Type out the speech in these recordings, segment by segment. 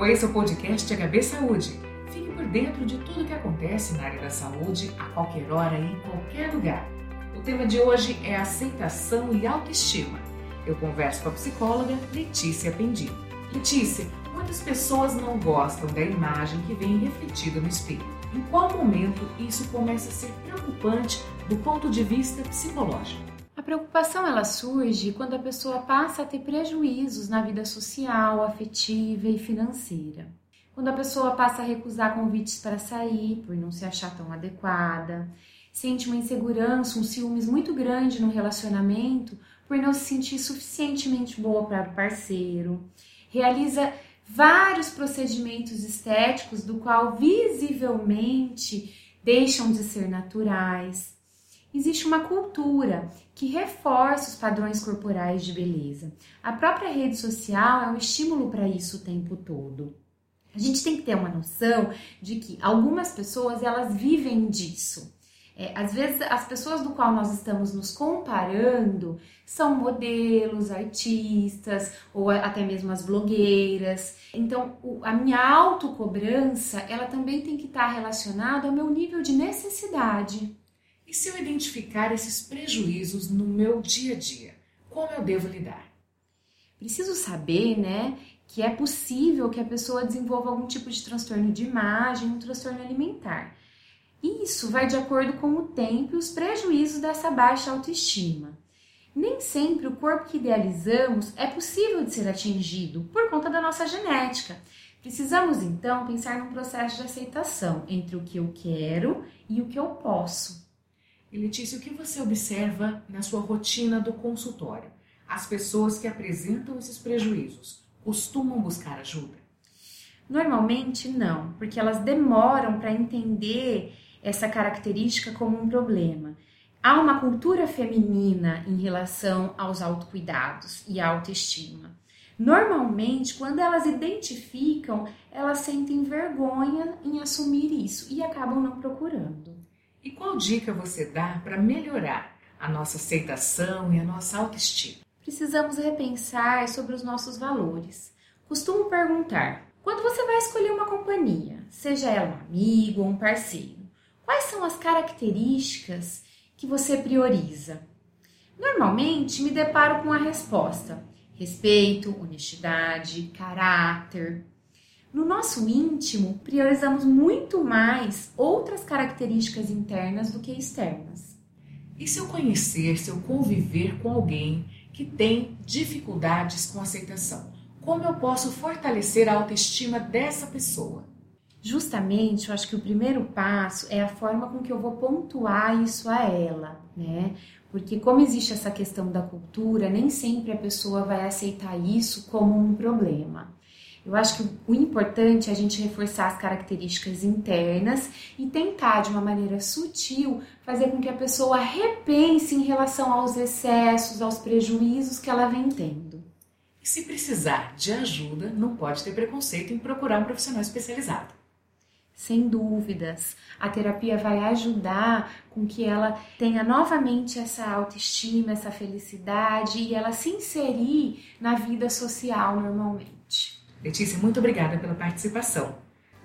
Conheça o podcast HB Saúde. Fique por dentro de tudo que acontece na área da saúde a qualquer hora e em qualquer lugar. O tema de hoje é aceitação e autoestima. Eu converso com a psicóloga Letícia Pendim. Letícia, muitas pessoas não gostam da imagem que vem refletida no espelho. Em qual momento isso começa a ser preocupante do ponto de vista psicológico? A preocupação ela surge quando a pessoa passa a ter prejuízos na vida social, afetiva e financeira. Quando a pessoa passa a recusar convites para sair por não se achar tão adequada, sente uma insegurança, um ciúmes muito grande no relacionamento por não se sentir suficientemente boa para o parceiro, realiza vários procedimentos estéticos do qual visivelmente deixam de ser naturais existe uma cultura que reforça os padrões corporais de beleza. A própria rede social é um estímulo para isso o tempo todo. A gente tem que ter uma noção de que algumas pessoas elas vivem disso. É, às vezes as pessoas do qual nós estamos nos comparando são modelos, artistas ou até mesmo as blogueiras. Então o, a minha autocobrança ela também tem que estar relacionada ao meu nível de necessidade. E se eu identificar esses prejuízos no meu dia a dia, como eu devo lidar? Preciso saber, né, que é possível que a pessoa desenvolva algum tipo de transtorno de imagem, um transtorno alimentar. Isso vai de acordo com o tempo e os prejuízos dessa baixa autoestima. Nem sempre o corpo que idealizamos é possível de ser atingido por conta da nossa genética. Precisamos então pensar num processo de aceitação entre o que eu quero e o que eu posso. E Letícia, o que você observa na sua rotina do consultório? As pessoas que apresentam esses prejuízos costumam buscar ajuda? Normalmente não, porque elas demoram para entender essa característica como um problema. Há uma cultura feminina em relação aos autocuidados e à autoestima. Normalmente, quando elas identificam, elas sentem vergonha em assumir isso e acabam não procurando. E qual dica você dá para melhorar a nossa aceitação e a nossa autoestima? Precisamos repensar sobre os nossos valores. Costumo perguntar: quando você vai escolher uma companhia, seja ela um amigo ou um parceiro, quais são as características que você prioriza? Normalmente me deparo com a resposta: respeito, honestidade, caráter, no nosso íntimo, priorizamos muito mais outras características internas do que externas. E se eu conhecer, se eu conviver com alguém que tem dificuldades com aceitação, como eu posso fortalecer a autoestima dessa pessoa? Justamente, eu acho que o primeiro passo é a forma com que eu vou pontuar isso a ela, né? Porque como existe essa questão da cultura, nem sempre a pessoa vai aceitar isso como um problema. Eu acho que o importante é a gente reforçar as características internas e tentar, de uma maneira sutil, fazer com que a pessoa repense em relação aos excessos, aos prejuízos que ela vem tendo. E se precisar de ajuda, não pode ter preconceito em procurar um profissional especializado. Sem dúvidas, a terapia vai ajudar com que ela tenha novamente essa autoestima, essa felicidade e ela se inserir na vida social normalmente. Letícia, muito obrigada pela participação.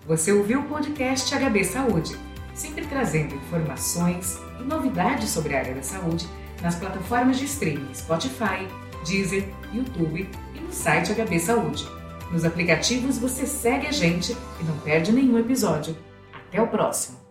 Você ouviu o podcast HB Saúde, sempre trazendo informações e novidades sobre a área da saúde nas plataformas de streaming Spotify, Deezer, YouTube e no site HB Saúde. Nos aplicativos você segue a gente e não perde nenhum episódio. Até o próximo!